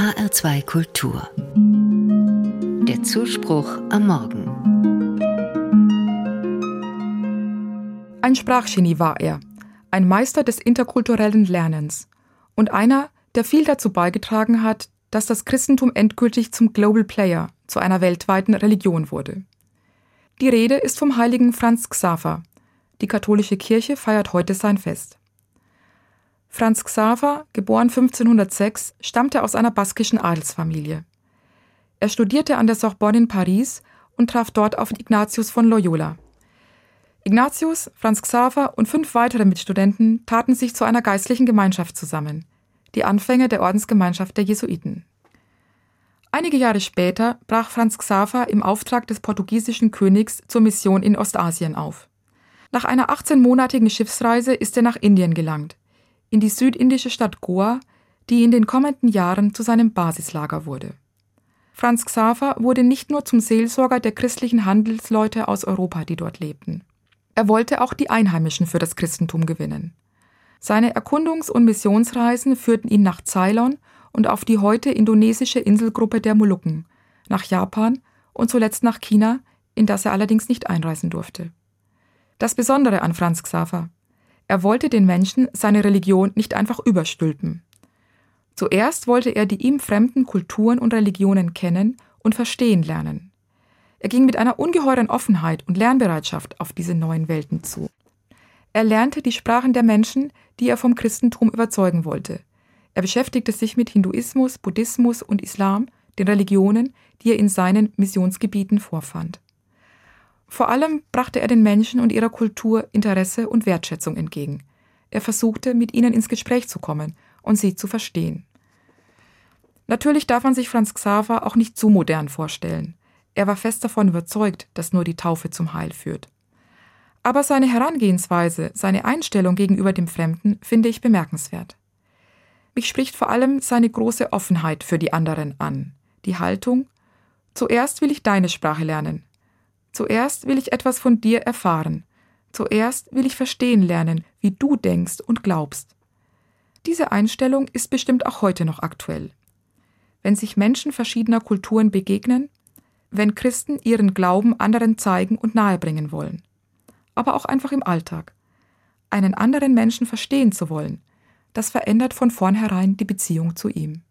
HR2 Kultur. Der Zuspruch am Morgen. Ein Sprachgenie war er, ein Meister des interkulturellen Lernens und einer, der viel dazu beigetragen hat, dass das Christentum endgültig zum Global Player, zu einer weltweiten Religion wurde. Die Rede ist vom heiligen Franz Xaver. Die katholische Kirche feiert heute sein Fest. Franz Xaver, geboren 1506, stammte aus einer baskischen Adelsfamilie. Er studierte an der Sorbonne in Paris und traf dort auf Ignatius von Loyola. Ignatius, Franz Xaver und fünf weitere Mitstudenten taten sich zu einer geistlichen Gemeinschaft zusammen, die Anfänge der Ordensgemeinschaft der Jesuiten. Einige Jahre später brach Franz Xaver im Auftrag des portugiesischen Königs zur Mission in Ostasien auf. Nach einer 18-monatigen Schiffsreise ist er nach Indien gelangt, in die südindische Stadt Goa, die in den kommenden Jahren zu seinem Basislager wurde. Franz Xaver wurde nicht nur zum Seelsorger der christlichen Handelsleute aus Europa, die dort lebten. Er wollte auch die Einheimischen für das Christentum gewinnen. Seine Erkundungs- und Missionsreisen führten ihn nach Ceylon und auf die heute indonesische Inselgruppe der Molukken, nach Japan und zuletzt nach China, in das er allerdings nicht einreisen durfte. Das Besondere an Franz Xaver, er wollte den Menschen seine Religion nicht einfach überstülpen. Zuerst wollte er die ihm fremden Kulturen und Religionen kennen und verstehen lernen. Er ging mit einer ungeheuren Offenheit und Lernbereitschaft auf diese neuen Welten zu. Er lernte die Sprachen der Menschen, die er vom Christentum überzeugen wollte. Er beschäftigte sich mit Hinduismus, Buddhismus und Islam, den Religionen, die er in seinen Missionsgebieten vorfand. Vor allem brachte er den Menschen und ihrer Kultur Interesse und Wertschätzung entgegen. Er versuchte, mit ihnen ins Gespräch zu kommen und sie zu verstehen. Natürlich darf man sich Franz Xaver auch nicht zu modern vorstellen. Er war fest davon überzeugt, dass nur die Taufe zum Heil führt. Aber seine Herangehensweise, seine Einstellung gegenüber dem Fremden finde ich bemerkenswert. Mich spricht vor allem seine große Offenheit für die anderen an, die Haltung, zuerst will ich deine Sprache lernen, Zuerst will ich etwas von dir erfahren. Zuerst will ich verstehen lernen, wie du denkst und glaubst. Diese Einstellung ist bestimmt auch heute noch aktuell. Wenn sich Menschen verschiedener Kulturen begegnen, wenn Christen ihren Glauben anderen zeigen und nahebringen wollen, aber auch einfach im Alltag. Einen anderen Menschen verstehen zu wollen, das verändert von vornherein die Beziehung zu ihm.